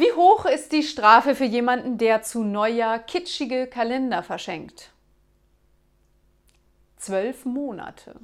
Wie hoch ist die Strafe für jemanden, der zu Neujahr kitschige Kalender verschenkt? Zwölf Monate.